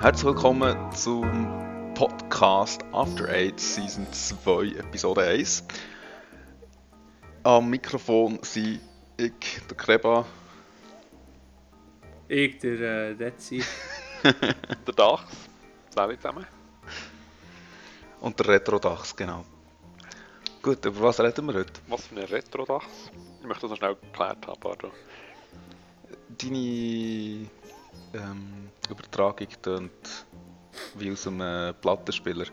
Herzlich willkommen zum Podcast After Eight Season 2 Episode 1. Am Mikrofon sind ich, der Kreba, Ich, der äh, Dezi. Der Dachs. Alle zusammen. und der Retro-Dachs, genau. Gut, über was reden wir heute? Was für ein Retro-Dachs? Ich möchte das noch schnell geklärt haben, pardon. Deine ähm, Übertragung tönt wie aus einem äh, Plattenspieler.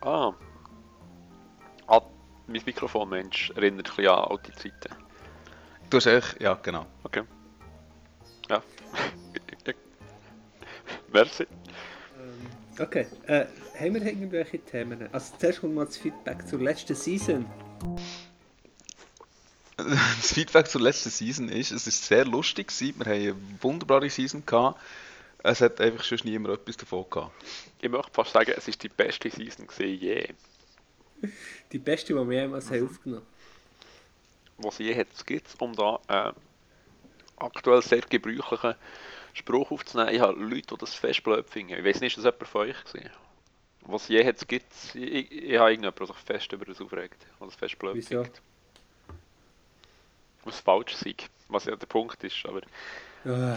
Ah. ah. Mein Mikrofon, Mensch, erinnert ein bisschen an alte Zeiten. Du hast echt, ja genau. Okay. Ja. Merci. Ähm, okay, äh, haben wir irgendwelche Themen? Also zuerst kommt mal das Feedback zur letzten Season. Das Feedback zur letzten Season ist, es ist sehr lustig gewesen. Wir haben eine wunderbare Season gehabt. Es hat einfach schon niemand etwas davon gehabt. Ich möchte fast sagen, es ist die beste Season gewesen je. Die beste, die wir jemals haben aufgenommen Was je hat gibt, um da äh, aktuell sehr gebräuchlichen Spruch aufzunehmen. Ich habe Leute, die das fest blöd finden. Ich weiß nicht, ist das jemand von euch gewesen? Was je hat gibt, ich, ich, ich habe irgendjemanden, der sich fest über das aufregt, das fest blöd Wieso? findet. Was falsch sei, was ja der Punkt ist, aber Ah.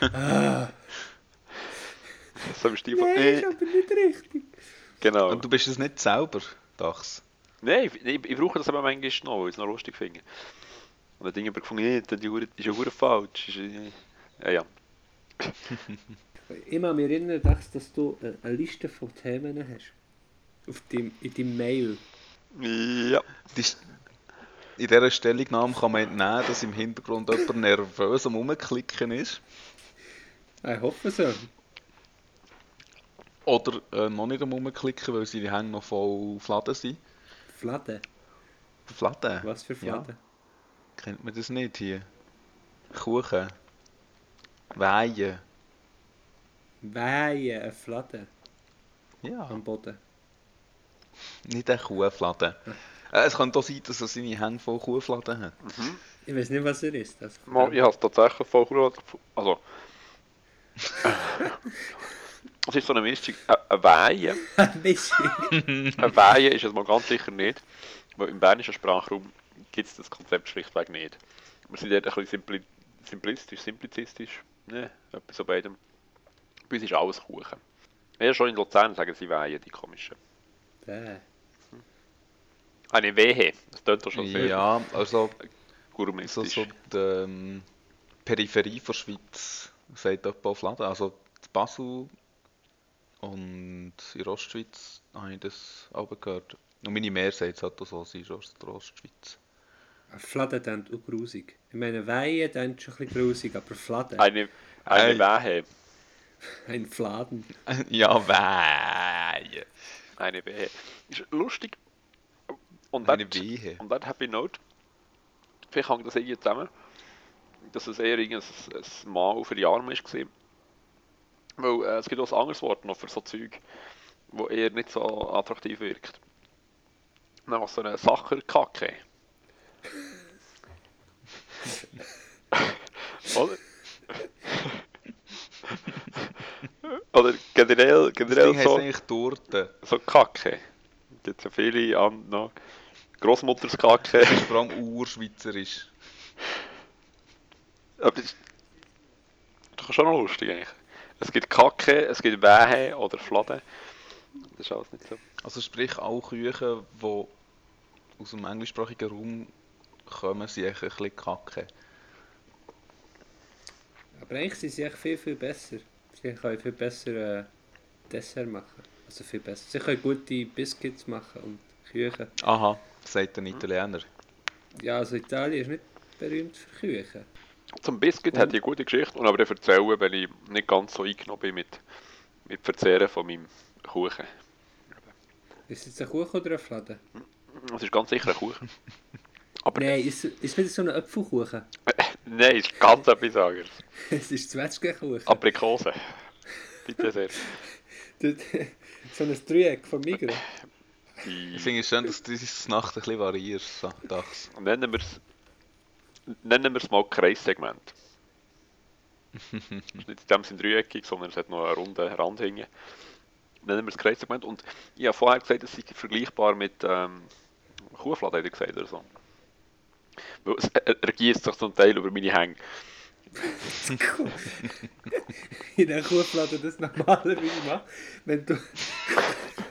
Ah. so im Stil von, Nein, äh, ist aber nicht richtig. genau. Und du bist es nicht selber, Dachs. Nein, ich, ich, ich brauche das aber manchmal noch, weil ich es noch lustig finde. Und dann Dinge gefunden, nee, die Hure- ist ja hure falsch. Ist, äh, ja, ja. Ich kann mich erinnern, dass, dass du äh, eine Liste von Themen hast. Auf deinem, in deinem Mail. Ja. Die, in dieser Stellungnahme kann man entnehmen, dass im Hintergrund jemand nervös am Rumklicken ist. Ich hoffe so. Oder äh, noch nicht am Rumklicken, weil seine Hände noch voll Fladen sind. Fladen. Fladen? Was für Fladen? Kennt man das nicht hier? Kuchen. Weihen. Weihen, eine Fladen Ja, am Boden. nicht ein Kuhfladen. Äh, es kann doch sein, dass er seine Hände voll Kuhfladen hat. Ich weiß nicht, was er ist. Das Mal, ich habe es tatsächlich voll gefunden. Also. Es ist so eine Mischung. Ein- Ein Weihen. Nicht. Ein Weihen ist es mal ganz sicher nicht. Weil im bernischen Sprachraum gibt es das Konzept schlichtweg nicht. Wir sind dort ein bisschen simpli simplistisch, simplizistisch. Ne, etwas so beidem. Bei uns ist alles Kuchen. Ja, schon in Luzern sagen sie Weihen, die komischen. Bäh. Eine Wehe. Das tönt doch schon sehr Ja, also so, so die ähm, Peripherie der Schweiz sagt etwa auf Laden. Also in Basel und in Ostschweiz habe ich das auch gehört. Und meine Mehr sagt es halt auch so, sie ist aus der Ostschweiz. Fladen klingt auch grusig. Ich meine, Weihen klingt schon ein bisschen grusig, aber Fladen, Eine, eine Ei. Wehe. ein Fladen. ja, Weihe. Eine Wehe. Ist lustig. Und Eine dort, Wehe. und dort Happy Note. Vielleicht hängt das irgendwie zusammen. Dass es eher irgendein ein Mal auf die Arme ist. gewesen. Weil äh, es gibt auch ein anderes Wort noch für so Zeug, wo eher nicht so attraktiv wirkt. Nämlich so eine Sacherkacke. Oder? Oder generell, Das generell Ding heisst so, eigentlich Torte. so Kacke. Gibt ja viele an noch. Ist vor allem urschweizerisch. Aber das ist doch schon noch lustig eigentlich. Es gibt Kacke, es gibt Wehe oder Fladen. Das ist alles nicht so. Also sprich, auch Küchen, die aus dem englischsprachigen Raum kommen, sind eigentlich ein bisschen kacke. Aber eigentlich sind sie echt viel, viel besser. Sie können viel besser äh, Dessert machen. Also viel besser. Sie können gute Biscuits machen und Küchen. Aha, sagt ein Italiener. Ja, also Italien ist nicht berühmt für Küchen. Zum Biscuit Und- hat die eine gute Geschichte und aber ich erzählen, wenn ich nicht ganz so eingenommen bin mit, mit Verzehren von meinem Kuchen. Ist es jetzt ein Kuchen oder ein Fladen? Das ist ganz sicher ein Kuchen. Aber Nein, ist, ist es wieder so ein Apfelkuchen? nein, ist ganz etwas anderes. es ist Zwetschgenkuchen. Aprikose. Bitte sehr. So ein Dreieck von Migros. Ich finde es schön, dass du diese Nacht ein bisschen variierst, so, Dachs. Nennen wir es nennen wir es mal Kreissegment. ist nicht in dem Sinne dreieckig, sondern es hat noch einen runden Rand hinten. Nennen wir es Kreissegment. Und ich habe vorher gesagt, es sei vergleichbar mit ähm, Kuhfladen, hätte ich gesagt, oder so. Weil es er, er gießt sich zum Teil über meine Hänge. in der Kuhflade das normalerweise macht, wenn du,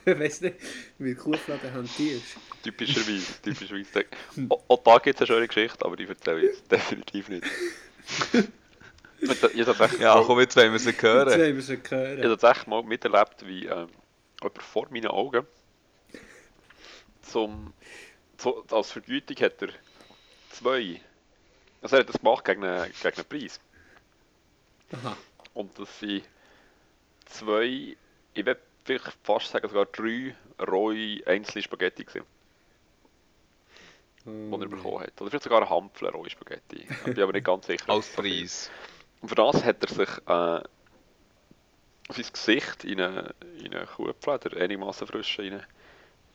ich weiß nicht, mit Kuhflade hantierst. Typischerweise, typischerweise. Auch, da gibt es eine schöne Geschichte, aber die erzähle ich jetzt definitiv nicht. Ich ich tatsächlich Ja, komm, jetzt wollen wir sie Jetzt hören. wollen wir sie Ich hören. habe tatsächlich mal miterlebt, wie ähm, jemand vor meinen Augen zum, so, als Vergütung hat er zwei. Also er hat das gemacht gegen einen, gegen einen Preis. Aha. Und das sind zwei, ich würde vielleicht fast sagen sogar drei rohe einzelne Spaghetti gewesen, die Oh, er bekommen hat. Oder vielleicht sogar ein Hampfle rohe Spaghetti. Ich bin aber nicht ganz sicher. Als Preis. Und für das hat er sich äh, sein Gesicht in eine, in eine Kuhpfleder einigermaßen frisch rein,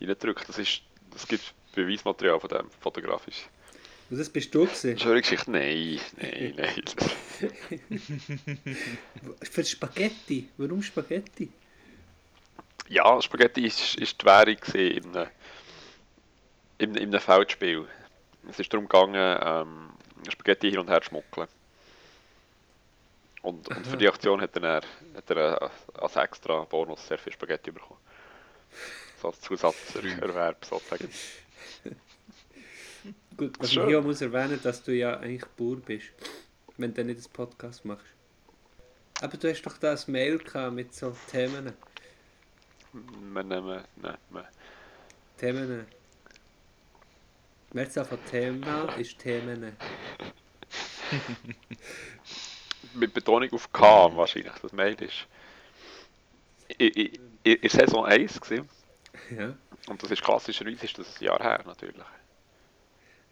reingedrückt. Das, ist, das gibt Beweismaterial von dem, fotografisch. Und das bist du gewesen? Schöne Geschichte? Nein, nein, nein. Für Spaghetti? Warum Spaghetti? Ja, Spaghetti ist, ist die Währung in einem, in, in einem Feldspiel. Es ist darum gegangen, ähm, Spaghetti hin und her zu schmuggeln. Und, und für die Aktion hat er, hat er äh, als extra Bonus sehr viel Spaghetti bekommen. So als Zusatzerwerb sozusagen. Gut, was ich hier muss erwähnen, dass du ja eigentlich Bauer bist, wenn du nicht das Podcast machst. Aber du hast doch da ein Mail gehabt mit so Themen. Nehmen, nein. Themen. Mehrzahl von Thema ist Themen. Mit Betonung auf K wahrscheinlich, das Mail ist. In, in, in Saison 1 gewesen. Ja. Und das ist klassischerweise ist das ein Jahr her natürlich.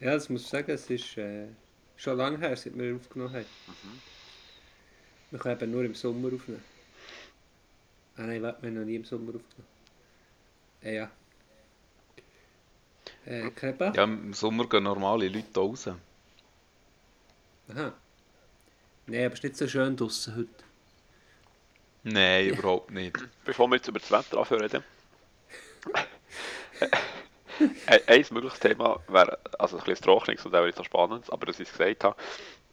Ja, das muss ich sagen, es ist äh, schon lange her, seit wir aufgenommen haben. Wir können eben nur im Sommer aufnehmen. Ah nein, warte, wir haben noch nie im Sommer aufgenommen. Äh, ja. Äh, Krepa? Ja, im Sommer gehen normale Leute raus. Aha. Nein, aber es ist nicht so schön draussen heute. Nein, überhaupt nicht. Bevor wir jetzt über das Wetter anfangen reden. Ein ein mögliches Thema wäre, also ein bisschen Trochnungs- und auch nicht so spannend, aber dass ich es gesagt habe,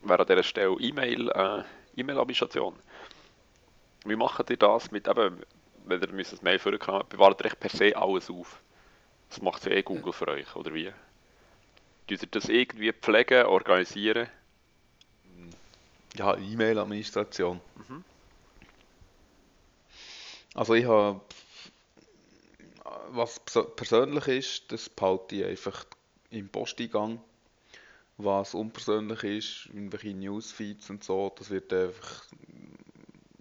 wäre an dieser Stelle E-Mail, äh, E-Mail-Administration. Wie macht ihr das mit, eben, wenn ihr müsst ein Mail vorkommen, bewahrt ihr echt per se alles auf? Das macht ja eh Google für euch, oder wie? Tut ihr das irgendwie pflegen, organisieren? Ja, E-Mail-Administration. Also ich habe, was persönlich ist, das behalte ich einfach im Posteingang. Was unpersönlich ist, irgendwelche Newsfeeds und so, das wird einfach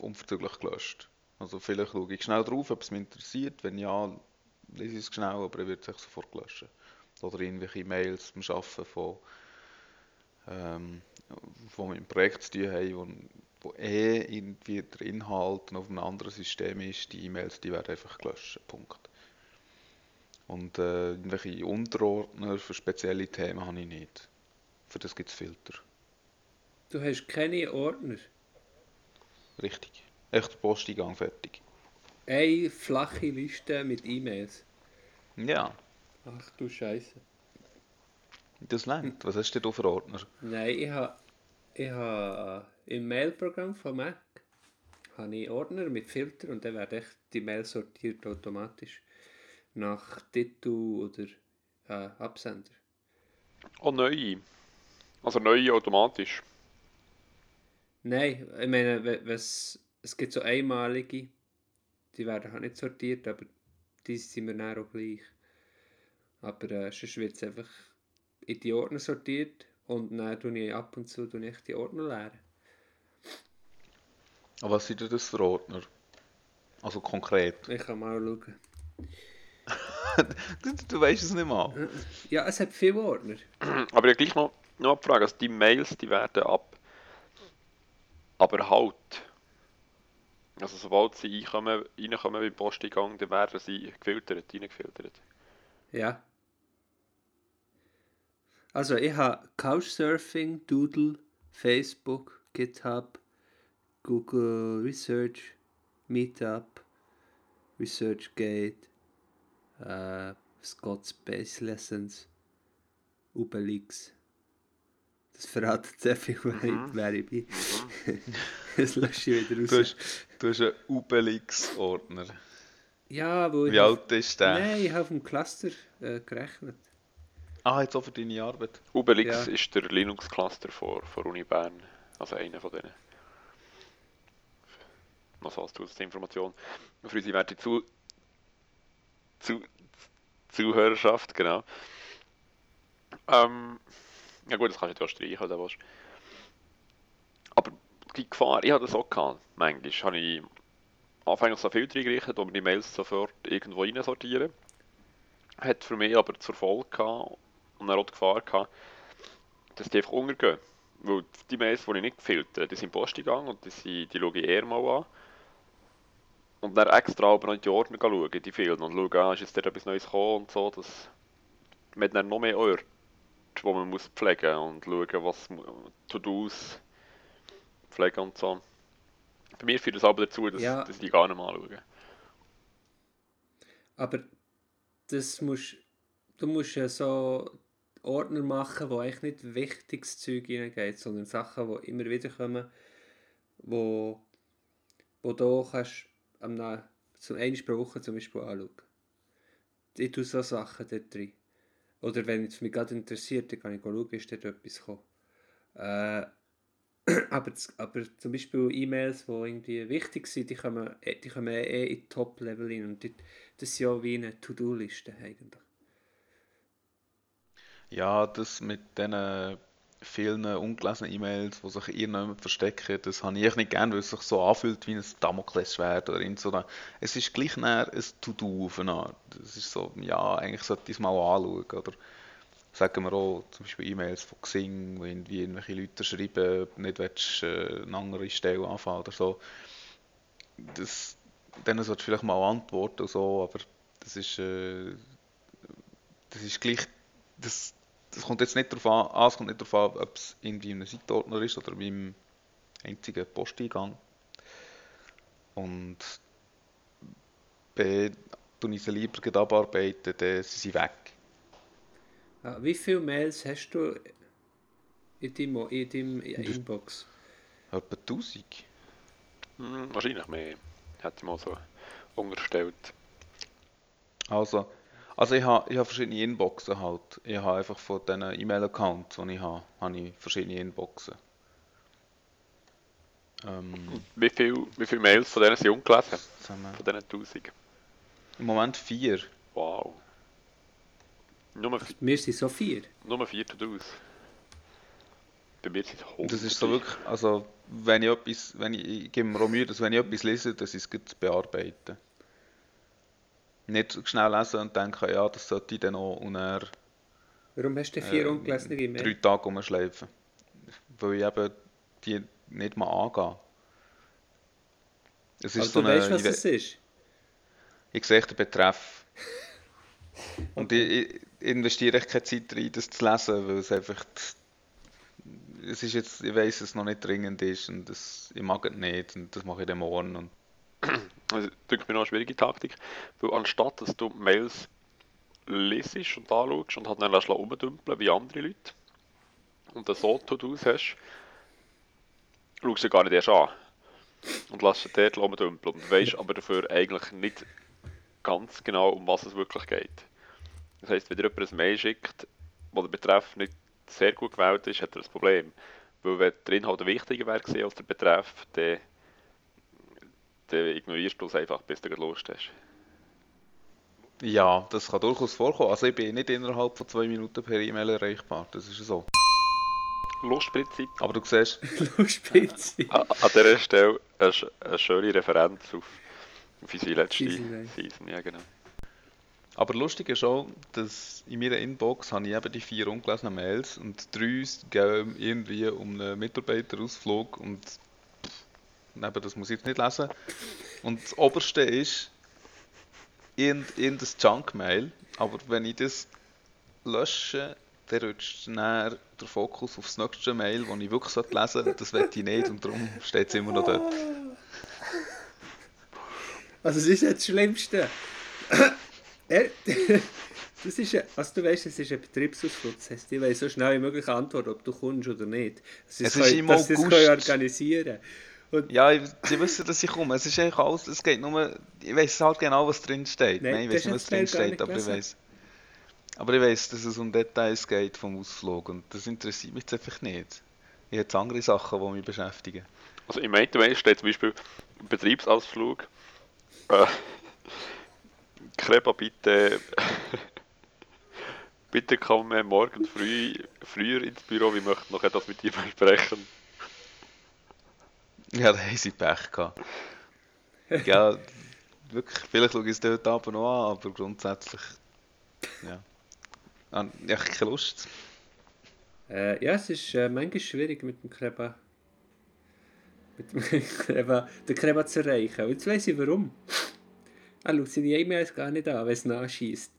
unverzüglich gelöscht. Also vielleicht schaue ich schnell drauf, ob es mich interessiert. Wenn ja, lese ich es schnell, aber er wird sich sofort löschen. Oder irgendwelche Mails beim Arbeiten von, ähm, wo wir im Projekt zu tun haben, wo, wo eh irgendwie der Inhalt auf einem anderen System ist, die E-Mails, die werden einfach gelöscht. Punkt. Und äh, irgendwelche Unterordner für spezielle Themen habe ich nicht. Für das gibt es Filter. Du hast keine Ordner. Richtig. Echt Posteingang fertig. Eine flache Liste mit E-Mails. Ja, Ach du Scheiße. das lernt. Was hast du denn für Ordner? Nein, ich habe ich ha im Mailprogramm von Mac habe ich Ordner mit Filter und dann werden echt die Mails sortiert automatisch nach Titel oder äh, Absender. Oh, neue. Also neue automatisch. Nein, ich meine, wes, es gibt so einmalige, die werden halt nicht sortiert, aber die sind mir dann auch gleich. Aber äh, sonst wird es einfach in die Ordner sortiert und dann tue ich ab und zu tue ich die Ordner leeren. Aber was sind denn das für Ordner? Also konkret. Ich kann mal schauen. Du, du weißt es nicht mal. Ja, es hat viele Ordner. Aber ja gleich noch, noch eine Frage, also die Mails, die werden ab, aber halt. Also sobald sie reinkommen, reinkommen beim Posteingang, dann werden sie gefiltert, reingefiltert. Ja. Also ich habe Couchsurfing, Doodle, Facebook, GitHub, Google Research, Meetup, ResearchGate, äh, Scott Space Lessons, Ubelix. Das verratet sehr viel, Mhm. wer ich bin. das lösche ich wieder Du raus. hast, du hast einen Ubelix-Ordner. Ja, wo ich Wie alt ist der? Nein, ich habe auf dem Cluster äh, gerechnet. Ah, jetzt auch für deine Arbeit. Ubelix Ja. ist der Linux-Cluster von, von Uni Bern. Also einer von denen. Noch so als Zusatzinformation. Für unsere werte Zu Zu Zuhörerschaft, genau. Ähm, ja gut, das kannst du auch streichen, oder was? Aber die Gefahr, ich hatte das auch gehabt. Manchmal habe ich anfänglich so Filter eingerichtet, wo wir die Mails sofort irgendwo rein sortieren. Hat für mich aber zur Folge gehabt und dann auch die Gefahr gehabt, dass die einfach untergehen. Weil die Mails, die ich nicht gefiltert die sind in die Post gegangen und die, sind, die schaue ich eher mal an. Und dann extra aber noch in die Ordner schauen, die fehlen und schauen, ah, ist jetzt da etwas Neues gekommen und so. Das, man hat dann noch mehr Orte, wo man muss pflegen und schauen, was To-Dos pflegen und so. Bei mir führt das aber dazu, dass, Ja. dass ich die gar nicht mehr anschaue. Aber das musst, du musst ja so Ordner machen, wo eigentlich nicht wichtiges Zeug reingeht, sondern Sachen, die immer wieder kommen, wo, wo du kannst am zum pro Woche zum Beispiel anschauen. Ich tue so Sachen dort drin. Oder wenn es mich gerade interessiert, dann kann ich schauen, ist dort etwas gekommen. Äh, aber, aber zum Beispiel E-Mails, die irgendwie wichtig sind, die kommen, eh- die kommen eh in Top-Level rein. Und die, das ist ja wie eine To-Do-Liste eigentlich. Ja, das mit diesen vielen ungelesenen E-Mails, die sich irgendjemand verstecken, das habe ich nicht gern, weil es sich so anfühlt wie ein Damoklesschwert oder so. Es ist gleich näher ein To-Do auf eine Art. Es ist so, ja, eigentlich sollte ich es mal anschauen, oder sagen wir auch zum Beispiel E-Mails von Xing, wo irgendwie irgendwelche Leute schreiben, nicht willst, äh, eine andere Stelle anfangen oder so. Das, denen solltest du vielleicht mal antworten und so, aber das ist, äh, das ist gleich, das, das kommt jetzt nicht darauf an, A, es kommt nicht darauf an, ob es irgendwie in einem Seitenordner ist oder beim einzigen Posteingang. Und B, tue ich sie lieber abarbeiten, dann sind sie weg. Ah, wie viele Mails hast du in deinem, in deinem Inbox? Etwa 1000. Hm, wahrscheinlich mehr. Hätte ich mal so unterstellt. Also, also ich habe ich habe verschiedene Inboxen halt. Ich habe einfach von diesen E-Mail-Accounts, die ich habe, habe ich verschiedene Inboxen. Ähm, Wie viele wie viel Mails von denen sind ungelesen? zusammen. Von diesen 1000? Im Moment vier. Wow. Nur, vi- Wir sind so vier. nur vier To-Dos. Bei mir sind es Und 100. das ist so wirklich, also wenn ich etwas, wenn ich, ich gebe mir auch Mühe, dass wenn ich etwas lese, dass ich es bearbeiten. Nicht schnell lesen und denken, ja, das sollte ich dann auch und dann Warum hast du vier äh, ungelesene drei Mails? Tage rumschleifen. Weil ich eben die nicht mal angehe. Es Aber ist so du eine, weißt, was es ist. ich sehe den Betreff. Und ich, ich investiere echt keine Zeit rein, das zu lesen, weil es einfach, es ist jetzt, ich weiß, dass es noch nicht dringend ist und das, ich mag es nicht und das mache ich dann morgen. Und Das ist mir noch eine schwierige Taktik. Weil anstatt dass du Mails lesest und anschaust und halt dann lässt rumdümpeln wie andere Leute und dann so To-Dos hast, schaust du sie gar nicht erst an. Und lässt sie dort rumdümpeln. Und weißt aber dafür eigentlich nicht ganz genau, um was es wirklich geht. Das heisst, wenn dir jemand ein Mail schickt, wo der Betreff nicht sehr gut gewählt ist, hat er ein Problem. Weil wenn der Inhalt wichtiger wäre als der Betreff, dann dann ignorierst du es einfach, bis du gerade Lust hast. ja, das kann durchaus vorkommen. Also ich bin nicht innerhalb von zwei Minuten per E-Mail erreichbar, das ist so. Lustprinzip. Aber du siehst, Spitze. An, dieser Stelle eine, sch- eine schöne Referenz auf, auf unsere letzte Season. Ja, genau. Aber lustig ist auch, dass in meiner Inbox habe ich eben die vier ungelesenen Mails und drei gehen irgendwie um einen Mitarbeiterausflug und eben, das muss ich jetzt nicht lesen. Und das oberste ist irgend, irgendein Junk-Mail, aber wenn ich das lösche, dann rutscht dann der Fokus aufs nächste Mail, das ich wirklich lesen sollte. Das will ich nicht und darum steht es immer noch dort. Also das ist ja das Schlimmste. Das ist ja, also du weißt, es ist ein Betriebsausflug. Das heisst, ich will so schnell wie möglich antworten, ob du kommst oder nicht. Dass sie Es es ist können- im dass sie es August. können organisieren Und Ja, ich, sie wissen, dass ich komme. Es ist eigentlich alles, es geht nur, ich weiß halt genau, was drin steht. Nein, Nein, ich weiß nicht, was drin steht, aber ich weiß. Aber ich weiß, dass es um Details geht vom Ausflug und das interessiert mich jetzt einfach nicht. Ich habe jetzt andere Sachen, die mich beschäftigen. Also im einen Mail steht zum Beispiel Betriebsausflug. Äh, Kreba bitte. bitte komme morgen früh, früher ins Büro, wir möchten noch etwas mit dir besprechen. Ja, da haben sie Pech gehabt. ja, wirklich, vielleicht schaue ich es dort Abend noch an, aber grundsätzlich, ja. Ah, Ja, ich habe keine Lust. äh, ja, es ist äh, manchmal schwierig mit dem Kreba. Mit dem Kreba, den Kreba zu erreichen. Und jetzt weiss ich warum. Er schaut seine E-Mails gar nicht an, wenn es nachschießt.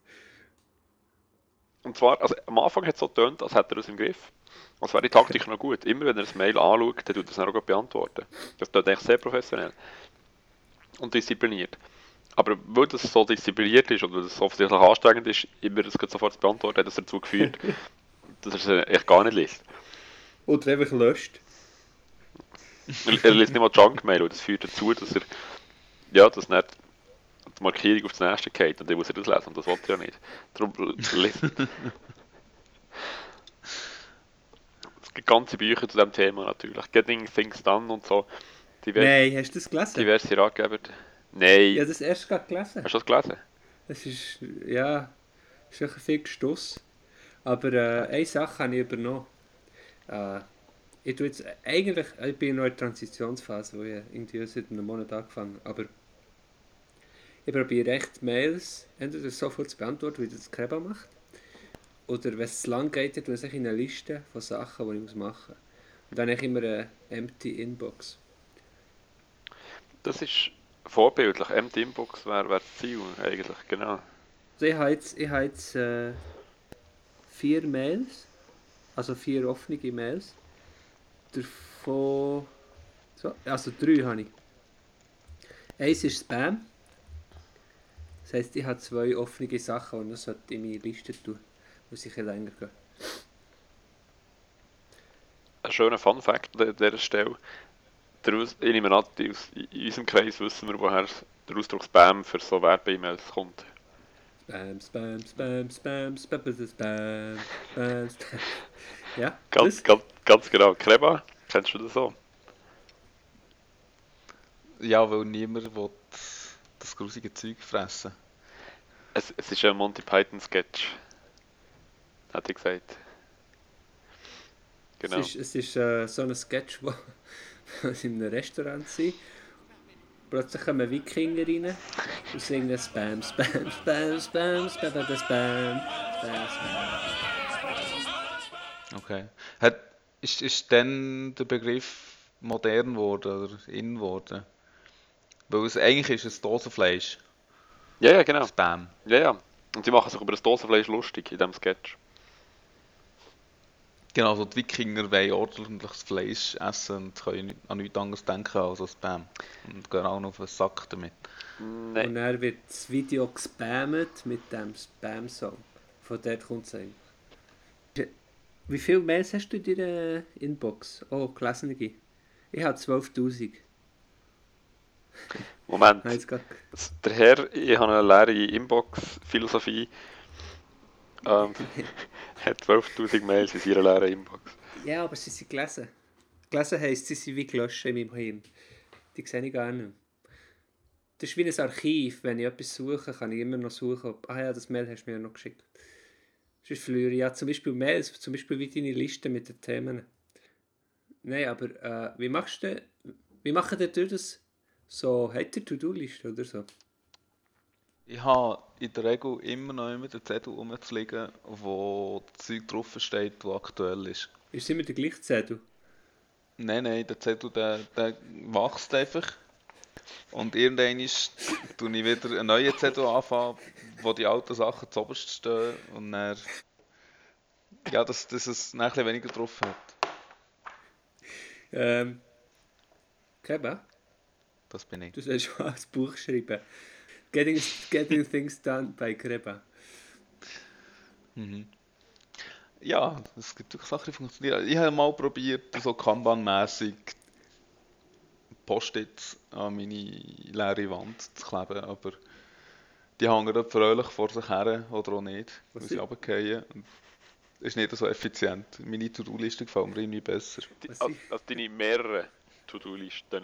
Und zwar, also am Anfang hat es so getönt, als hätte er es im Griff. Als wäre die Taktik noch gut. Immer wenn er das Mail anschaut, dann tut er es dann auch gut beantworten. Das tut eigentlich sehr professionell. Und diszipliniert. Aber weil das so diszipliniert ist und weil das offensichtlich anstrengend ist, immer das sofort zu beantworten, hat das dazu geführt, dass er es äh, echt gar nicht liest. Oder einfach löscht. Er, er liest nicht mal Junk-Mail und das führt dazu, dass er, ja, dass nicht die Markierung auf das nächste geht und dann muss er das lesen und das wollte er ja nicht. Darum liest Es gibt ganze Bücher zu diesem Thema natürlich. Getting Things Done und so. Diver Nein, hast du das gelesen? Diverse Ratgeber. Nein. Ich habe das erst gerade gelesen. Hast du das gelesen? Es ist, ja, ist wirklich viel Gestoss. Aber äh, eine Sache habe ich übernommen. Äh, ich tue jetzt eigentlich, ich bin in der Transitionsphase, wo ich irgendwie seit einem Monat angefangen habe. Aber ich probiere echt Mails entweder sofort zu beantworten, wie das Kreba macht. Oder wenn es zu lang geht, dann tue ich in eine Liste von Sachen, die ich machen muss. Und dann habe ich immer eine empty Inbox. Das ist vorbildlich. Empty Inbox wäre wär das Ziel eigentlich, genau. Also ich habe jetzt, ich habe jetzt äh, vier Mails, also vier offene Mails. Davon, so, also drei habe ich. Eins ist Spam. Das heisst, ich habe zwei offene Sachen und das sollte in meine Liste tun muss ich ein länger gehen. Ein schöner Fun Fact an dieser Stelle. Aus, ich nehme an, in unserem Kreis wissen wir, woher der Ausdruck Spam für so Werbe-E-Mails kommt. Spam, Spam, Spam, Spam, Spam, Spam, Spam, Spam. ja? Ganz, ganz, ganz genau. Kleba, kennst du das so? Ja, weil niemand will das grusige Zeug fressen Es, es ist ein Monty Python-Sketch. Hat er gesagt. Genau. Es ist, es ist äh, so ein Sketch, wo sie in einem Restaurant sind. Plötzlich kommen Wikinger rein und singen Spam, Spam, Spam, Spam, Spam, Spam, Spam, Spam, Spam. Okay. Hat, ist, ist dann der Begriff modern geworden oder in geworden? Weil es, eigentlich ist es Dosenfleisch, Ja, ja, genau. Spam. Ja, ja. Und sie machen sich über das Dosenfleisch lustig in diesem Sketch. Genau, also die Wikinger wollen ordentliches Fleisch essen und können an nichts anderes denken als an Spam. Und gehen auch noch auf den Sack damit. Und Nein. dann wird das Video gespammt mit dem Spam-Song. Von dort kommt es eigentlich. Wie viele Mails hast du in deiner Inbox? Oh, gelesene. Ich habe 12'000. Moment. Nein, Der Herr, ich habe eine leere Inbox-Philosophie. Ähm, hat 12.000 Mails in seiner leeren Inbox. Ja, aber sie sind gelesen. Gelesen heisst, sie sind wie gelöscht in meinem Hirn. Die sehe ich gar nicht mehr. Das ist wie ein Archiv. Wenn ich etwas suche, kann ich immer noch suchen, ob, ah ja, das Mail hast du mir noch geschickt. Sonst verliere ich ja zum Beispiel Mails, zum Beispiel wie deine Liste mit den Themen. Nein, aber äh, wie machst du, wie machen ihr das so, habt ihr To-Do-Liste oder so? Ich habe in der Regel immer noch immer den Zettel rumzuliegen, wo das Zeug drauf steht, das aktuell ist. Ist es immer der gleiche Zettel? Nein, nein, der Zettel der, der wächst einfach. Und irgendwann ist, tue ich wieder einen neuen Zettel anfangen, wo die alten Sachen zuoberst stehen. Und dann Ja, dass, dass es nachher weniger drauf hat. Ähm, Keba, Das bin ich. du sollst schon als Buch schreiben. Getting, getting Things Done bei Kreba. Mhm. Ja, es gibt wirklich Sachen, die funktionieren. Ich habe mal probiert, so Kanban-mässig Post-its an meine leere Wand zu kleben, aber die hängen dort fröhlich vor sich her oder auch nicht, weil sie sind- runterfallen. Ist nicht so effizient. Meine To-Do-Liste gefällt mir irgendwie besser. Die- Als, deine mehrere To-Do-Listen.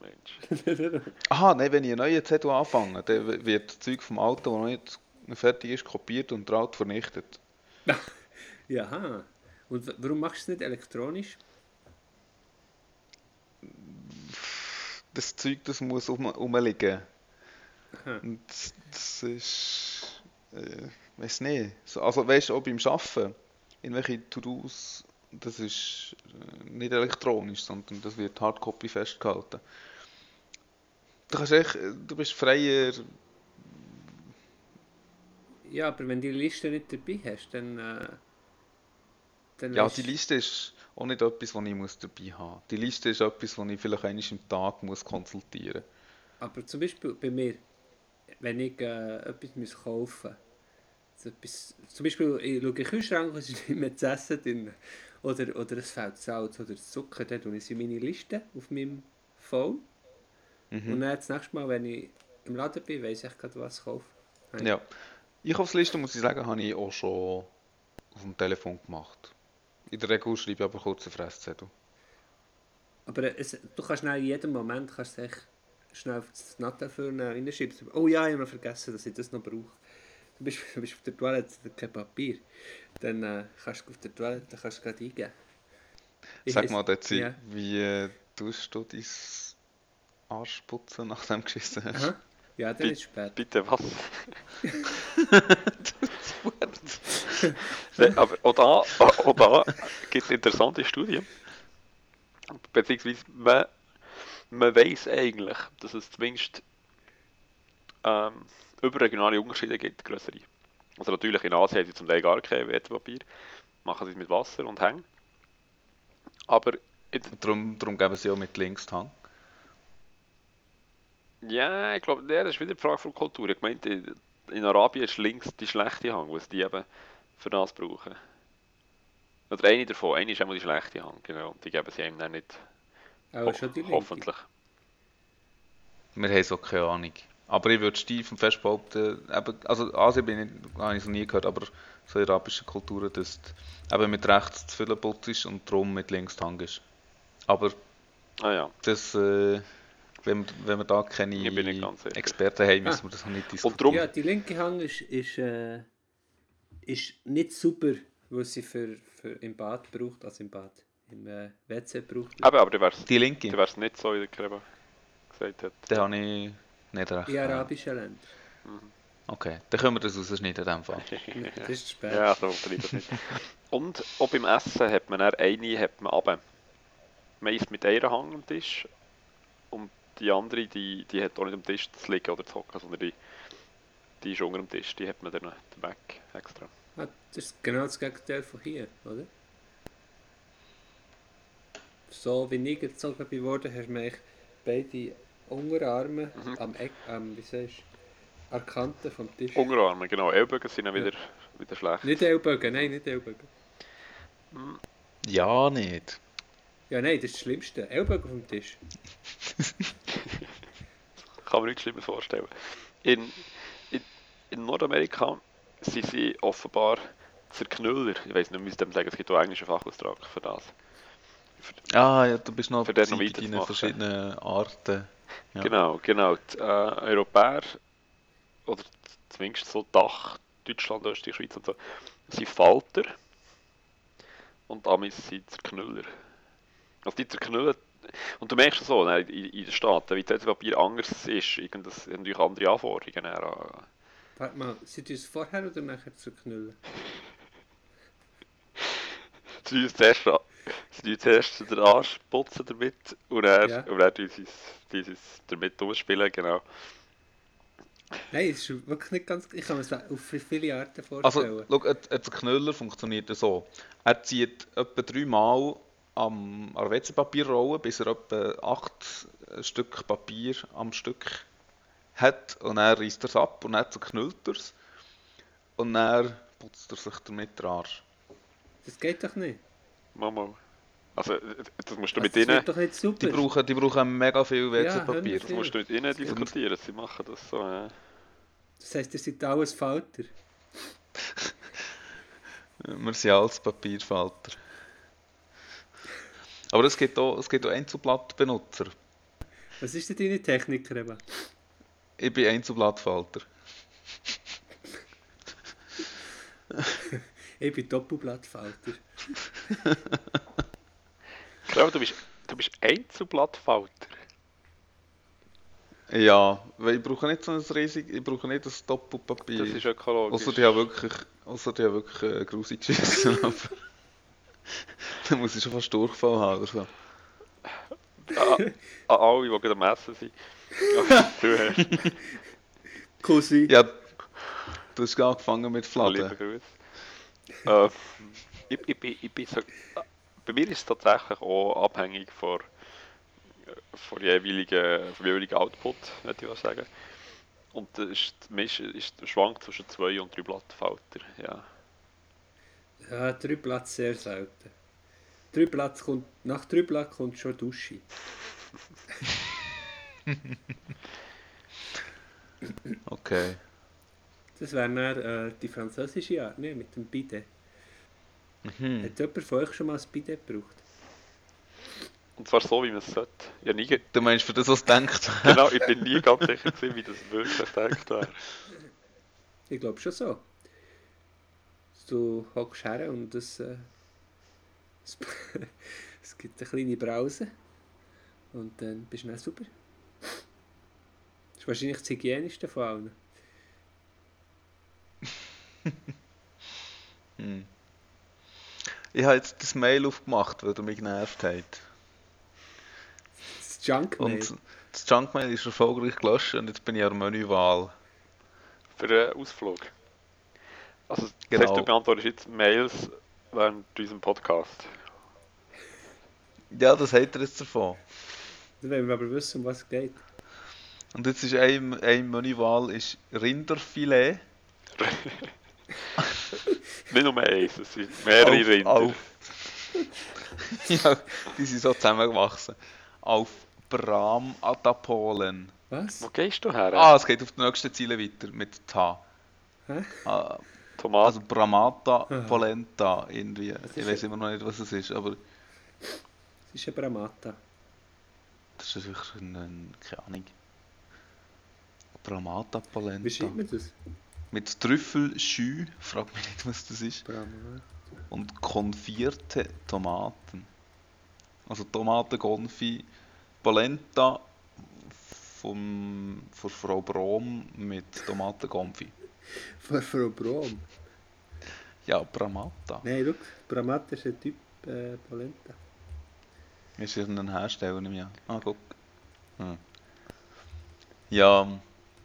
Mensch. Aha, nein, wenn ich einen neuen Zettel anfange, dann wird das Zeug vom Alten, das noch nicht fertig ist, kopiert und der alte vernichtet. Ja. Und warum machst du es nicht elektronisch? Das Zeug, das muss um, rumliegen. Das, das ist. Äh, weiß nicht. So, also, weißt du, auch beim Arbeiten, irgendwelche To-Dos, das ist äh, nicht elektronisch, sondern das wird Hardcopy festgehalten. Du, kannst echt, du bist freier. Ja, aber wenn du die Liste nicht dabei hast, dann. Äh, dann Ja, die Liste ist auch nicht etwas, was ich muss dabei haben muss. Die Liste ist etwas, was ich vielleicht einmal im Tag muss konsultieren Aber zum Beispiel bei mir, wenn ich äh, etwas muss kaufen muss, etwas, zum Beispiel ich schaue in den Kühlschrank, es ist nicht mehr zu essen drin, oder, oder es fehlt Salz oder Zucker, dann tue ich in meine Liste auf meinem Phone. Mhm. Und dann das nächste Mal, wenn ich im Laden bin, weiß ich gerade, was ich kaufe. muss. Ja. Einkaufsliste, muss ich sagen, habe ich auch schon auf dem Telefon gemacht. In der Regel schreibe ich aber kurz einen Fresszettel. Aber es, du kannst schnell in jedem Moment kannst du echt schnell auf das Nattafel reinschreiben. Oh ja, ich habe vergessen, dass ich das noch brauche. Du bist, du bist auf der Toilette, kein Papier. Dann äh, kannst du auf der Toilette kannst du gerade eingeben. Sag mal, Dezi, Ja. wie äh, tust du dein Arsch putzen, nachdem du geschissen hast? Aha. Ja, dann ist es spät. Bitte was? Nee, aber auch da, auch da gibt es interessante Studien. Beziehungsweise man, man weiß eigentlich, dass es zumindest ähm, überregionale Unterschiede gibt, größere. Also natürlich in Asien haben sie zum Teil gar kein WC-Papier, machen sie es mit Wasser und hängen. Aber Darum, darum geben sie auch mit links die Hand. Ja, ich glaube, das ist wieder die Frage von Kultur. Ich meinte, in in Arabien ist links die schlechte Hang, was die eben für das brauchen. Oder eine davon, eine ist einmal die schlechte Hang, genau. Und die geben sie einem dann nicht. Aber schon die ho Linke. hoffentlich. Wir haben so keine Ahnung. Aber ich würde steif und fest behaupten, eben, also Asien bin ich, habe ich noch nie gehört, aber so in arabischen Kulturen, dass du eben mit rechts zu viel putzt ist und darum mit links die Hand ist. Aber Ah ja. das, äh, wenn, wir- wenn wir da keine Ich bin nicht ganz sicher. Experten haben, müssen wir das noch nicht Und diskutieren. darum, Ja, die linke Hang ist, ist, äh, ist nicht super, was sie für, für im Bad braucht, also im Bad, im äh, WC braucht. eben, aber dann wär's, Die linke, dann wär's nicht so, wie der Kreba gesagt hat. da habe ich nicht recht. In arabischen Ländern. Okay, dann können wir das rausschneiden in dem Fall. Das ist zu spät. Ja, so finde ich das nicht. Und auch beim Essen hat man dann eine hat man runter. Man isst mit einer Hand am Tisch und die andere, die, die hat auch nicht am Tisch zu liegen oder zu hocken, sondern die, die ist unter dem Tisch, die hat man dann weg extra. Ah, das ist genau das Gegenteil von hier, oder? So wie ich gezogen bin worden, hast du eigentlich beide Unterarme Mhm. am Eck, am, wie sagst du, an Kante vom Tisch. Unterarme, genau. Ellbogen sind dann wieder, wieder schlecht. Nicht Ellbogen, nein, nicht Ellbogen. Ja, nicht. Ja, nein, das ist das Schlimmste. Ellbogen vom Tisch. Kann man nichts Schlimmes vorstellen. In, in, in Nordamerika sind sie offenbar Zerknüller. Ich weiß nicht, dem sagen, es gibt auch englischen Fachausdruck für das. Ah, ja, du bist noch Für den noch in verschiedenen Arten. Ja. Genau, genau. Die äh, Europäer, oder zumindest so Dach, Deutschland, Österreich, Schweiz und so, sind Falter und Amis sind Zerknüller. Also die zerknüllen, und du merkst es so, ne, in, in den Staaten, wie das Papier anders ist, irgendwas, natürlich andere Anforderungen. ne, an- Warte mal, sind die es vorher oder nachher zu knüllen? Sie tun uns zuerst, an- sie tun zuerst den Arsch putzen damit und dann, Ja. und dann tun sie es- tun es damit durchspielen, genau. Nein, es ist wirklich nicht ganz... Ich kann mir das auf viele Arten Also, vorstellen. schau, ein, ein Knüller funktioniert so. Er zieht etwa dreimal am, an der WC-Papierrolle, bis er etwa acht Stück Papier am Stück hat. Und dann reißt er es ab und dann zerknüllt er es. Und dann putzt er sich damit den Arsch. Das geht doch nicht. Mal. Also, das musst du Also, mit ihnen. Die brauchen, die brauchen mega viel Ja, WC-Papier. haben das musst du mit ihnen diskutieren. Sie machen das so. Ja. Das heisst, ihr seid alles Falter. Wir sind alles Papierfalter. Aber es gibt auch, es gibt auch Einzelblattbenutzer. Was ist denn deine Technik, Reba? Ich bin Einzelblattfalter. Ich bin Doppelblattfalter. Glaube, du bist, du bist Einzelblattfalter. Ja, weil ich brauche nicht so ein riesig, ich brauche nicht das Doppelpapier. Das ist ökologisch. Außer die haben wirklich, außer die haben wirklich äh, grusig geschissen. Dann muss ich schon fast Durchfall haben oder so. An an alle, die gerade am Essen sind. Ja, du, Cousin. Ja, du hast angefangen mit liebe Fladen. Grüße. Äh, ich, ich, bin- ich bin so, bei mir ist es tatsächlich auch abhängig von, von jeweiligen, vom jeweiligen Output, würde ich mal sagen. Und das ist, Misch ist schwankt zwischen zwei und drei Blattfalter. Ja. Ja, drei Platz sehr selten. Drei Platz kommt, nach drei Platz kommt schon Dusche. Okay. Das wäre dann äh, die französische Art, ne? mit dem Bidet. Mhm. Hat jemand von euch schon mal ein Bidet gebraucht? Und zwar so, wie man es sollte. Ja, nie, Du meinst für das, was du denkst? genau, ich bin nie ganz sicher gewesen, wie das wirklich gedacht wäre. Ich glaube schon so. Du hockst her und es, äh, es, es gibt eine kleine Brause und dann bist du dann super. Das ist wahrscheinlich das hygienischste von allen. Hm. Ich habe jetzt das Mail aufgemacht, weil du mich genervt hast. Das Junkmail. Und das Junkmail ist erfolgreich gelöscht und jetzt bin ich an der Menüwahl. Für einen Ausflug. Also, das Genau. heißt, du beantwortest jetzt Mails während unserem Podcast. Ja, das hat er jetzt davon. Dann wollen wir aber wissen, um was es geht. Und jetzt ist eine, eine Menüwahl ist Rinderfilet. Nicht nur eins, es sind mehrere auf, Rinder. Auf, ja, die sind so zusammengewachsen. Auf Bram-Atapolen. Was? Wo gehst du her? Ah, es geht auf die nächste Ziele weiter mit T. Hä? Ah, Tomaten. also Bramata. Polenta irgendwie. Ich weiß immer noch nicht, was es ist, aber Es ist eine Bramata. das ist sicher ein, ein keine Ahnung. Bramata Wie Polenta. schreibt man das? Mit Trüffelschü, frag mich nicht, was das ist. Bramata. Und konfierte Tomaten. Also Tomatenkonfi Polenta vom, von Frau Brom mit Tomatenkonfi. Von Frau Brom. Ja, Bramata. Nein, schau, Bramata ist ein Typ äh, Polenta. Ist irgendein Hersteller, nehme ich an. Ah, guck. Hm. Ja,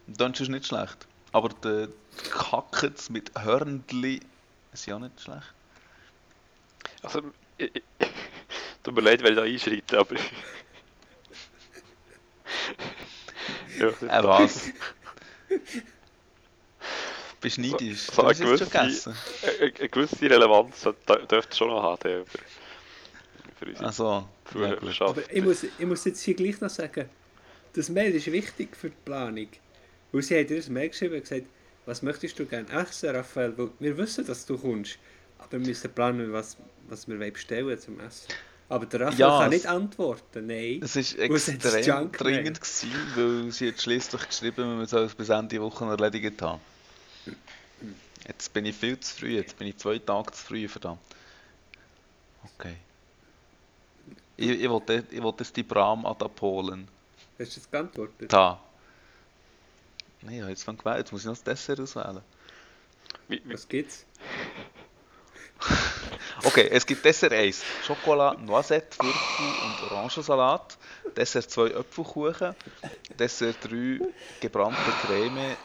dann ist es nicht schlecht. Aber die, die Kackets mit Hörnli ist ja auch nicht schlecht. Also, ich, ich, tut mir leid, weil ich da einschreite, aber. ja, Äh, was? Bist neidisch? So- so du hast eine gewisse- gegessen. Eine, eine gewisse Relevanz dürfte es schon noch haben, der für, für unsere Also, ja. Aber ich muss, ich muss jetzt hier gleich noch sagen, das Mail ist wichtig für die Planung. Weil sie hat dir ein Mail geschrieben und gesagt, was möchtest du gerne essen, Raphael? Weil wir wissen, dass du kommst. Aber wir müssen planen, was, was wir wollen bestellen zum Essen. Aber der Raphael Ja, kann nicht antworten, nein. Es das extrem dringend, gewesen, weil sie hat schließlich geschrieben, wir sollen es bis Ende Woche erledigt haben. Jetzt bin ich viel zu früh, jetzt bin ich zwei Tage zu früh, verdammt. Okay. Ich, ich wollte ich wollte jetzt die Bram Adapolen. Hast du jetzt geantwortet? Da. Nein, ich habe jetzt mal gewählt, jetzt muss ich noch das Dessert auswählen. Wie, wie, Was gibt's? Okay, es gibt Dessert 1. Schokolade, Noisette, Würfel und Orangensalat. Dessert 2 Apfelkuchen. Dessert 3 gebrannte Creme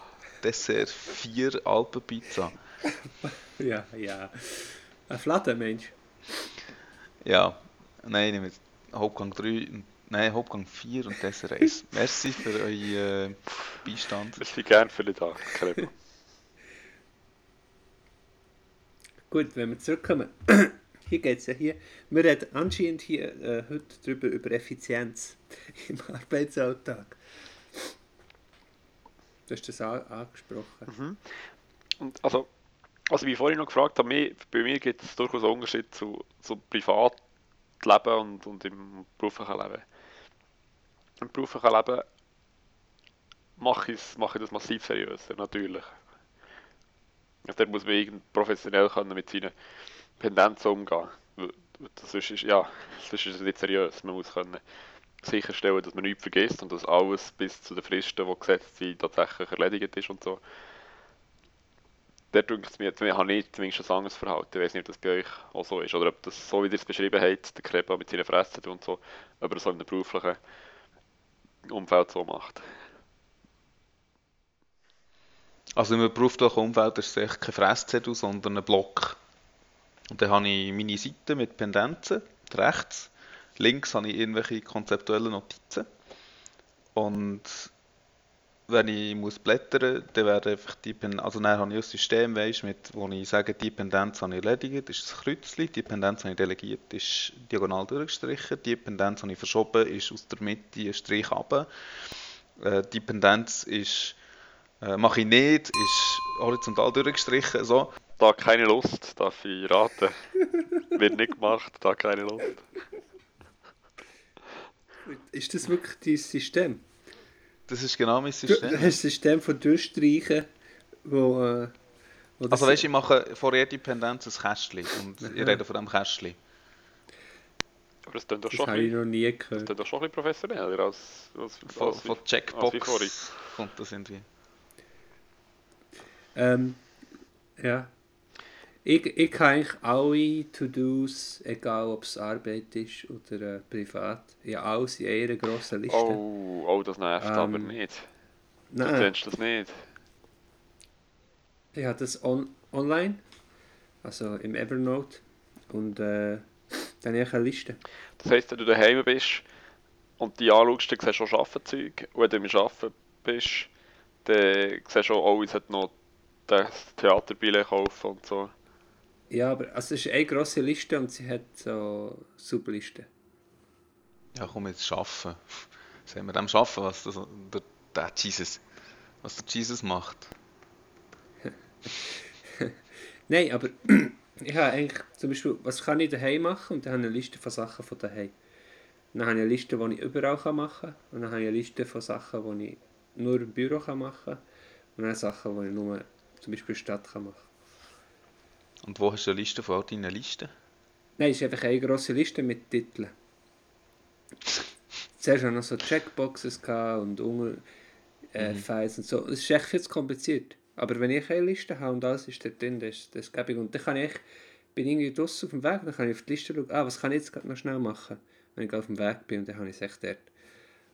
Dessert 4 Alpenpizza. Ja, ja. Ein Fladen, Mensch. Ja, nein, ich nehme Hauptgang 3, nein, Hauptgang 4 und Dessert 1. Merci für euren äh, Beistand. Merci gern für den Tag. Gut, wenn wir zurückkommen. Hier geht es ja hier. Wir reden anscheinend hier äh, heute drüber über Effizienz im Arbeitsalltag. Du hast das an, angesprochen. Und also, also wie ich vorhin noch gefragt habe, bei mir gibt es durchaus einen Unterschied zu, zu Privatleben und, und im beruflichen Leben. Im beruflichen Leben mache ich, mache ich das massiv seriöser, natürlich. Also, da muss man professionell können mit seinen Pendenzen umgehen. Sonst ist, ja, sonst ist es nicht seriös. Man muss können sicherstellen, dass man nichts vergisst und dass alles bis zu den Fristen, die gesetzt sind, tatsächlich erledigt ist und so. Der denkt es mir, ich habe nicht zumindest ein anderes Verhalten. Ich weiß nicht, ob das bei euch auch so ist. Oder ob das, so wie ihr es beschrieben habt, der Krepa mit seinen Fressen und so, ob er so in einem beruflichen Umfeld so macht. Also im beruflichen Umfeld ist es echt kein Fresszettel, sondern ein Block. Und dann habe ich meine Seite mit Pendenzen, rechts. Links habe ich irgendwelche konzeptuellen Notizen. Und wenn ich muss blättern, dann werden einfach die also dann habe ich ein System, weißt, mit, wo ich sage, die Pendenz habe ich erledigt, ist das Kreuzchen, die Pendenz habe ich delegiert, ist diagonal durchgestrichen, die Pendenz habe ich verschoben, ist aus der Mitte ein Strich runter. Äh, die Pendenz ist äh, mache ich nicht, ist horizontal durchgestrichen, so. Da keine Lust, darf ich raten. Wird nicht gemacht, da keine Lust. Ist das wirklich dein System? Das ist genau mein System. du hast ein System von Durchstreichen, wo, äh, wo das- Also weißt du, ich mache vor jeder Pendenz ein Kästchen und ich rede von diesem Kästchen. Aber das klingt doch das schon, ein habe ich noch nie das gehört. klingt doch schon ein bisschen professioneller als, als, Von, als, von als Checkbox vorhin. kommt das irgendwie. Ähm, ja. Ich, ich kann eigentlich alle To-Dos, egal ob es Arbeit ist oder äh, privat, ja alles in einer grossen Liste. Oh, oh, das nervt Ähm, aber nicht. Du Nein, kennst das nicht. ich habe das on online, also im Evernote und äh, dann habe ich eine Liste. Das heisst, wenn du daheim bist und die anschaust, dann siehst du schon Arbeitszeug. Und wenn du im Arbeiten bist, dann siehst du auch, oh, ich noch das Theaterbillett kaufen und so. Ja, aber also es ist eine grosse Liste und sie hat so Sublisten. Ja, komm jetzt schaffen. Sehen wir dem schaffen, was das, der, der Jesus, was der Jesus macht. Nein, aber ich habe eigentlich zum Beispiel, was kann ich daheim machen? Und dann habe ich eine Liste von Sachen von daheim. Dann habe ich eine Liste, die ich überall kann machen kann. Und dann habe ich eine Liste von Sachen, die ich nur im Büro kann machen kann. Und dann Sachen, die ich nur zum Beispiel in der Stadt kann machen Und wo hast du eine Liste von all deinen Listen? Nein, es ist einfach eine grosse Liste mit Titeln. Zuerst hatte noch so Checkboxes und unter äh, Files und so. Es ist echt viel zu kompliziert. Aber wenn ich eine Liste habe und alles ist da drin, das ist das gäbig. Und dann kann ich, bin ich irgendwie draussen auf dem Weg, dann kann ich auf die Liste schauen, ah, was kann ich jetzt gerade noch schnell machen, wenn ich auf dem Weg bin und dann habe ich es echt dort.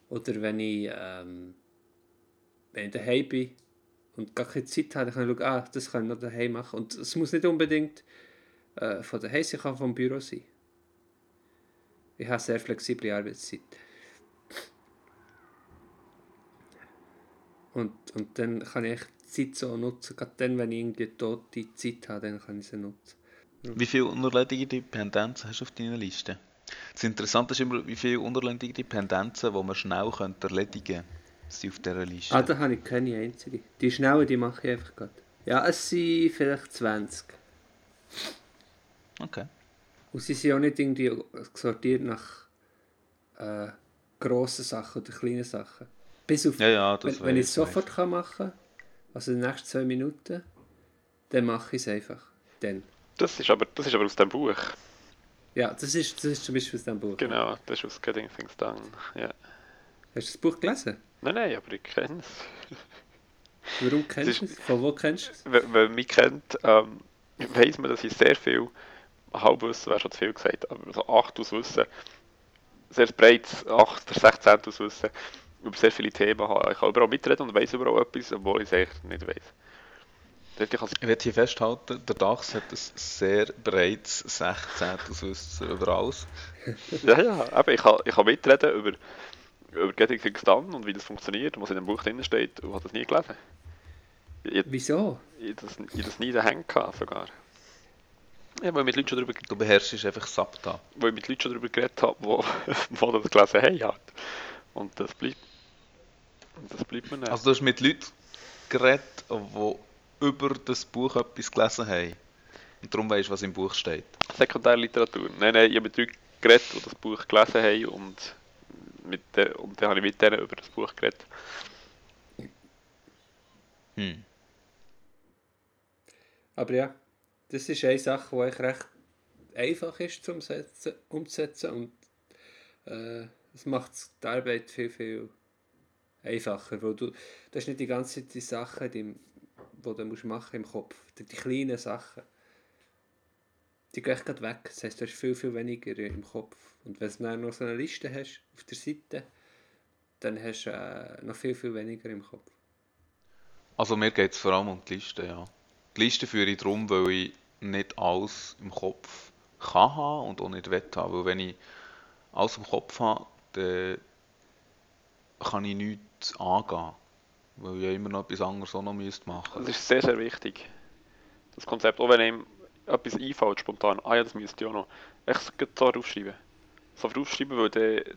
Oder wenn ich, ähm, wenn ich daheim bin und gar keine Zeit habe, dann kann ich schauen, ah, das kann ich noch daheim machen. Und es muss nicht unbedingt äh, von daheim sein, kann vom Büro sein. Ich habe sehr flexible Arbeitszeit. Und, und dann kann ich die Zeit so nutzen, gerade dann, wenn ich irgendwie tote Zeit habe, dann kann ich sie nutzen. Wie viele unerledigte Pendenzen hast du auf deiner Liste? Das Interessante ist immer, wie viele unerledigte Pendenzen, die man schnell erledigen könnte, sind auf dieser Liste. Ah, da habe ich keine einzige. Die schnellen, die mache ich einfach gerade. Ja, es sind vielleicht 20. Okay. Und sie sind auch nicht irgendwie sortiert nach äh, grossen Sachen oder kleinen Sachen. Bis auf, Ja, ja, das wenn, wenn ich es sofort kann machen kann, also in den nächsten zwei Minuten, dann mache ich es einfach. Dann. Das ist aber, das ist aber aus dem Buch. Ja, das ist, das ist zum Beispiel aus dem Buch. Genau, das ist aus Getting Things Done. Ja. Hast du das Buch gelesen? Nein, nein, aber ich kenne es. Warum kennst ist- du es? Von wo kennst du es? Wenn wenn man mich kennt, ähm, weiss man, dass ich sehr viel Halbwissen wäre schon zu viel gesagt, aber so 8 aus Wissen, sehr breites 8 oder 16 aus Wissen über sehr viele Themen habe. Ich kann überall mitreden und weiß überall etwas, obwohl ich es eigentlich nicht weiß. Dort ich werde hier festhalten, der Dachs hat ein sehr breites 16. Wissen über alles. ja, ja, eben, ich kann, ich kann mitreden über, über Getting Things Done und wie das funktioniert und was in dem Buch drin steht und habe das nie gelesen. Ich, Wieso? ich, das, ich das nie daheim gehabt sogar. Ja, weil ich mit Leuten schon darüber, Du beherrschst einfach Sabta. weil ich mit Leuten schon darüber geredet habe, wo, wo das gelesen haben. Halt. Und das bleibt, und das bleibt mir nicht. Also du hast mit Leuten geredet, die über das Buch etwas gelesen haben. Und darum weißt du, was im Buch steht. Sekundärliteratur. Nein, nein, ich habe mit Leuten geredet, die das Buch gelesen haben und, mit de, und dann habe ich mit denen über das Buch geredet. Hm. Aber ja, das ist eine Sache, die eigentlich recht einfach ist zum Setzen, umzusetzen und äh, das macht die Arbeit viel, viel einfacher, weil du, du hast nicht die ganze Zeit die Sachen, die, die du musst machen im Kopf, die, die kleinen Sachen, die gehen gerade weg, das heisst, du hast viel, viel weniger im Kopf und wenn du dann noch so eine Liste hast auf der Seite, dann hast du äh, noch viel, viel weniger im Kopf. Also mir geht es vor allem um die Liste, ja. Die Liste führe ich darum, weil ich nicht alles im Kopf kann haben und auch nicht will haben. Weil wenn ich alles im Kopf habe, dann kann ich nichts angehen. Weil ich ja immer noch etwas anderes auch noch müsste machen Das ist sehr, sehr wichtig. Das Konzept, auch wenn einem etwas einfällt spontan, ah ja, das müsste ich auch noch, echt so aufschreiben. So aufschreiben, weil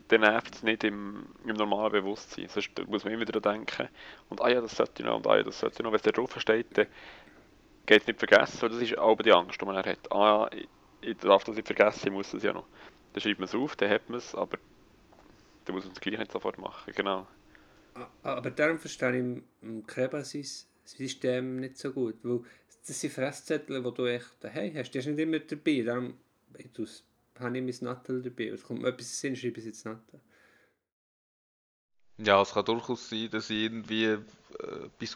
dann nervt es nicht im, im normalen Bewusstsein. Sonst muss man immer wieder denken, und ah ja, das sollte ich noch, und ah ja, das sollte ich noch. Wenn es da drauf steht, dann geht es nicht vergessen, weil das ist auch die Angst, die man hat. Ah ja, ich, ich darf das nicht vergessen, ich muss das ja noch. Dann schreibt man es auf, dann hat man es, aber dann muss man es gleich nicht sofort machen, genau. Aber darum verstehe ich im- im Kreba-System nicht so gut, weil das sind Fresszettel, die du echt daheim hast. Die hast du nicht immer dabei, darum habe ich mein Nattel dabei. Es kommt mir etwas in Sinn, schreibe ich jetzt Nattel. Ja, es kann durchaus sein, dass ich irgendwie äh,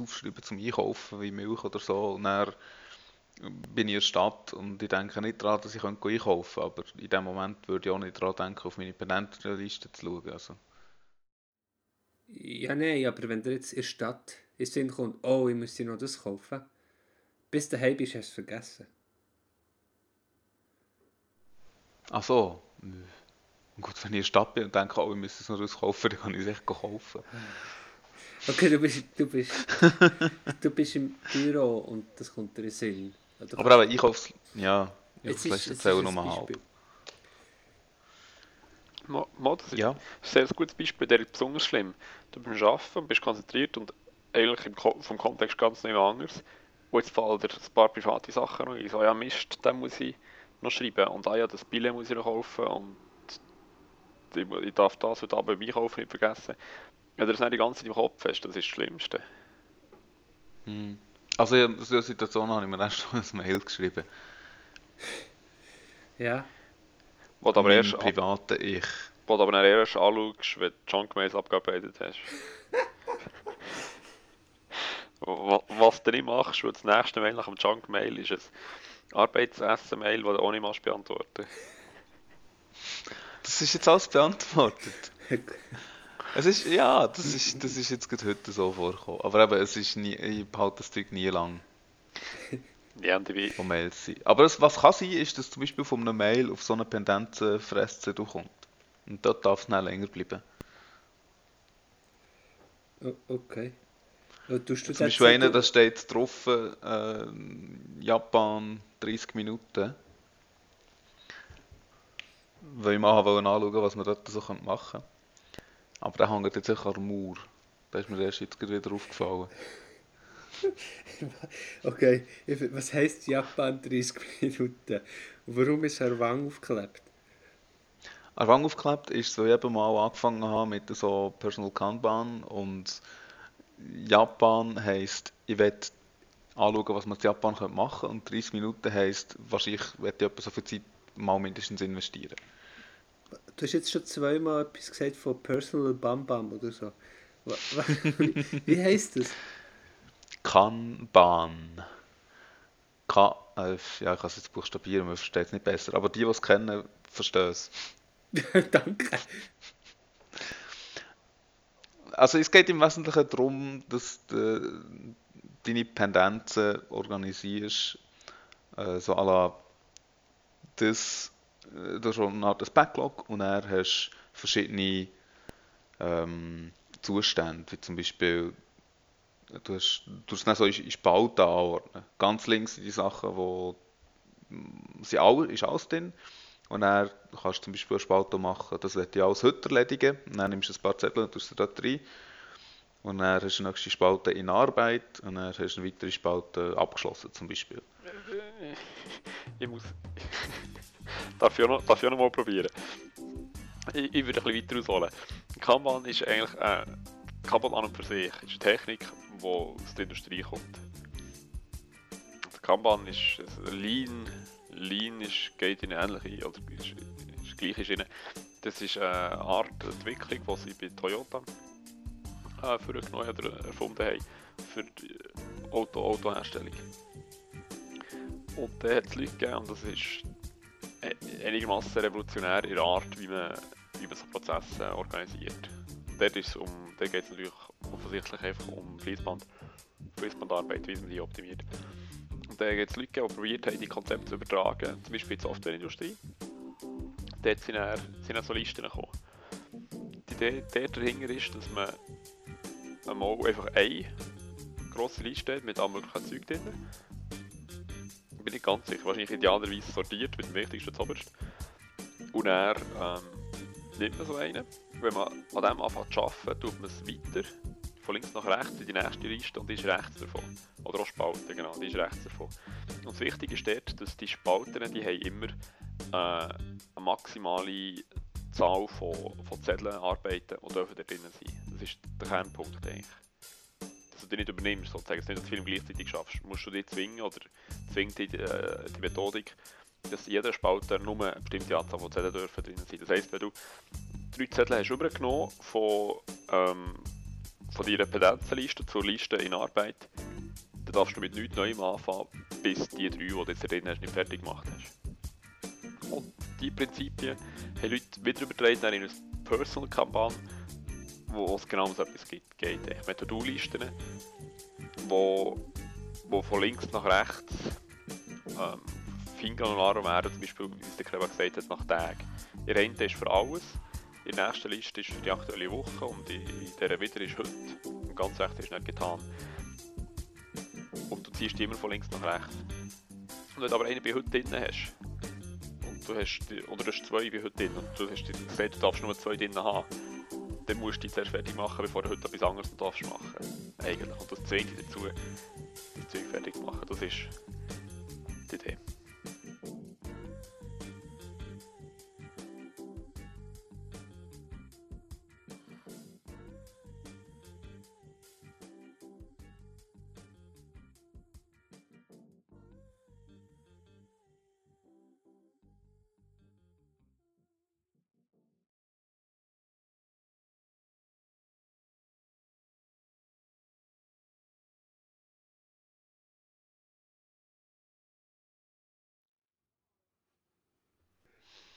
aufschreibe zum Einkaufen, wie Milch oder so. Und dann bin ich in der Stadt und ich denke nicht daran, dass ich einkaufen könnte. Aber in dem Moment würde ich auch nicht daran denken, auf meine Pendentenliste zu schauen. Also, Ja, nein, aber wenn dir jetzt in der Stadt Sinn kommt, oh, ich muss dir noch das kaufen, bis du daheim bist, hast du es vergessen. ach so. Nö. Gut, wenn ich in der Stadt bin und denke, oh, ich müsste es noch was kaufen, dann kann ich es echt kaufen. Okay, du bist, du bist, du bist im Büro und das kommt dir in den Sinn. Oder Aber eben Einkaufs... Ja, Jetzt Einkaufsliste jetzt zählen ein nur halb. Beispiel. Mo, Mo, das ist Ja, ein sehr gutes Beispiel, der ist besonders schlimm. Du bist am Arbeiten und bist konzentriert und eigentlich im Ko vom Kontext ganz nicht anders. Und jetzt fallen dir ein paar private Sachen noch ein. So, ja Mist, den muss ich noch schreiben. Und ah ja, das Billett muss ich noch kaufen. Und ich, ich darf das heute Abend beim Einkaufen nicht vergessen. Wenn du das nicht die ganze Zeit im Kopf hast, das ist das Schlimmste. hm. Also in einer Situation habe ich mir erst schon ein Mail geschrieben. Ja, Wo du aber erst, privaten Ich. wo du aber erst anschaust, wenn du Junk-Mails abgearbeitet hast. Wa- Was du nicht machst, weil das nächste Mail nach dem Junk-Mail ist ein Arbeitsessen-Mail, das du auch nicht machst beantworten. Das ist jetzt alles beantwortet. Es ist, ja, das ist, das ist jetzt gerade heute so vorgekommen. Aber eben, es ist nie, ich behalte das Zeug nie lang, Ja, und ich bin, von Mails sein. Aber es, was kann sein, ist, dass zum Beispiel von einem Mail auf so eine Pendenzenfresse kommt. Und dort darf es dann länger bleiben. okay. Du Zum Beispiel einer, da steht drauf, äh, Japan 30 Minuten. Weil ich mal anschauen, was man dort so machen könnte. Aber der hängt jetzt sicher der Mauer. Da ist mir erst jetzt gerade wieder aufgefallen. Okay, was heisst Japan 30 Minuten? Und warum ist er Wang aufgeklebt? An der Wand aufgeklebt ist, weil ich eben mal angefangen habe mit so Personal Kanban und Japan heisst, ich will anschauen, was man in Japan könnte machen und 30 Minuten heisst, wahrscheinlich werde ich etwa so viel Zeit mal mindestens investieren. Du hast jetzt schon zweimal etwas gesagt von Personal Bam Bam oder so. Wie heisst das? Kanban. Ka ja, ich kann es jetzt buchstabieren, man versteht es nicht besser. Aber die, die es kennen, verstehen es. Danke. Also es geht im Wesentlichen darum, dass du deine Pendenzen organisierst, äh, so à la das, äh, du hast eine Art Backlog und dann hast du verschiedene ähm, Zustände, wie zum Beispiel du hast, du hast dann so in Spalten anordnen. Ganz links sind die Sachen, wo sie all, ist alles drin und dann kannst du zum Beispiel eine Spalte machen, das wird ja alles heute erledigen. Und dann nimmst du ein paar Zettel und tust sie dort rein. Und dann hast du eine nächste Spalte in Arbeit und dann hast du eine weitere Spalte abgeschlossen zum Beispiel. Ich muss... darf, ich noch, darf ich noch mal probieren? Ich, ich würde ein bisschen weiter ausholen. Kanban ist eigentlich... Äh, Kanban an und für sich ist eine Technik, die aus der Industrie kommt. Kanban ist Lean Lean ist, geht in eine ähnliche, oder ist, ist gleich Schiene. Das ist eine Art Entwicklung, die sie bei Toyota äh, vorgenommen oder erfunden haben für die Auto Autoherstellung. Und da hat es Leute gegeben und das ist einigermaßen revolutionär in der Art, wie man, wie man so Prozesse organisiert. Dort, um, dort geht es natürlich offensichtlich einfach um Fließband, Fließbandarbeit, wie man die optimiert. Und dann gibt es Leute, die probiert haben, die Konzepte zu übertragen, zum Beispiel in die Softwareindustrie. Dort sind dann, sind dann so Listen gekommen. Die Idee dahinter ist, dass man einmal einfach eine grosse Liste hat mit allem möglichen Zeug drin. Ich bin nicht ganz sicher, wahrscheinlich idealerweise sortiert mit dem wichtigsten zuoberst. Und dann ähm, nimmt man so einen. Wenn man an dem anfängt zu arbeiten, tut man es weiter von links nach rechts in die nächste Liste und ist rechts davon. Oder auch Spalten, genau, die ist rechts davon. Und das Wichtige ist dort, dass die Spalten, die haben immer äh, eine maximale Zahl von, von Zetteln arbeiten und dürfen da drinnen sein. Das ist der Kernpunkt eigentlich. Dass du die nicht übernimmst, sozusagen, dass du nicht das Film gleichzeitig schaffst. Musst du dich zwingen oder zwingt die, äh, die Methodik, dass jeder Spalter nur eine bestimmte Anzahl von Zetteln dürfen drinnen sein. Das heisst, wenn du drei Zettel hast übergenommen von ähm, von deiner Pendenzenliste zur Liste in Arbeit, darfst du mit nichts Neuem anfangen, bis die drei, die du jetzt drin hast, nicht fertig gemacht hast. Und diese Prinzipien haben Leute wieder übertragen in eine Personal-Kampagne, wo es genau um so etwas geht. geht. Mit To-Do-Listen, wo, wo von links nach rechts ähm, Finger und Arm werden, zum Beispiel, wie es der Kleber gesagt hat, nach Tagen. Ihr eine ist für alles die nächste Liste ist für die aktuelle Woche und in dieser wieder ist heute. Und ganz rechts ist nicht getan. Und du ziehst immer von links nach rechts. Und wenn du aber einen bei heute drin hast, und du hast, die, oder du hast zwei bei heute drin, und du hast gesagt, du darfst nur zwei drin haben, dann musst du die zuerst fertig machen, bevor du heute etwas anderes darfst machen. Eigentlich. Und das zwingt dich dazu, das Zeug fertig zu machen. Das ist die Idee.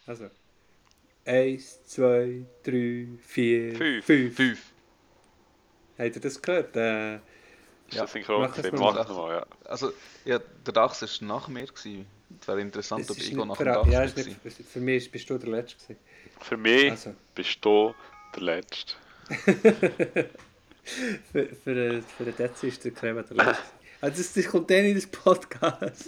Also. Eins, zwei, drei, vier, Fünf. fünf. Fünf. Habt ihr das gehört? Äh, Ist Ja, das synchron mach gewesen? mal. Mach nochmal, ja. Also, ja, der Dachs war nach mir. Gewesen. Es wäre interessant, es ob ist Igo nach dem Dachs ja, war. ist nicht, für- mich ist- bist du der Letzte. Gewesen. Für mich Also, bist du der Letzte. für, für, den- für den Dezi ist der Creme der Letzte. Also das, das kommt dann in das Podcast.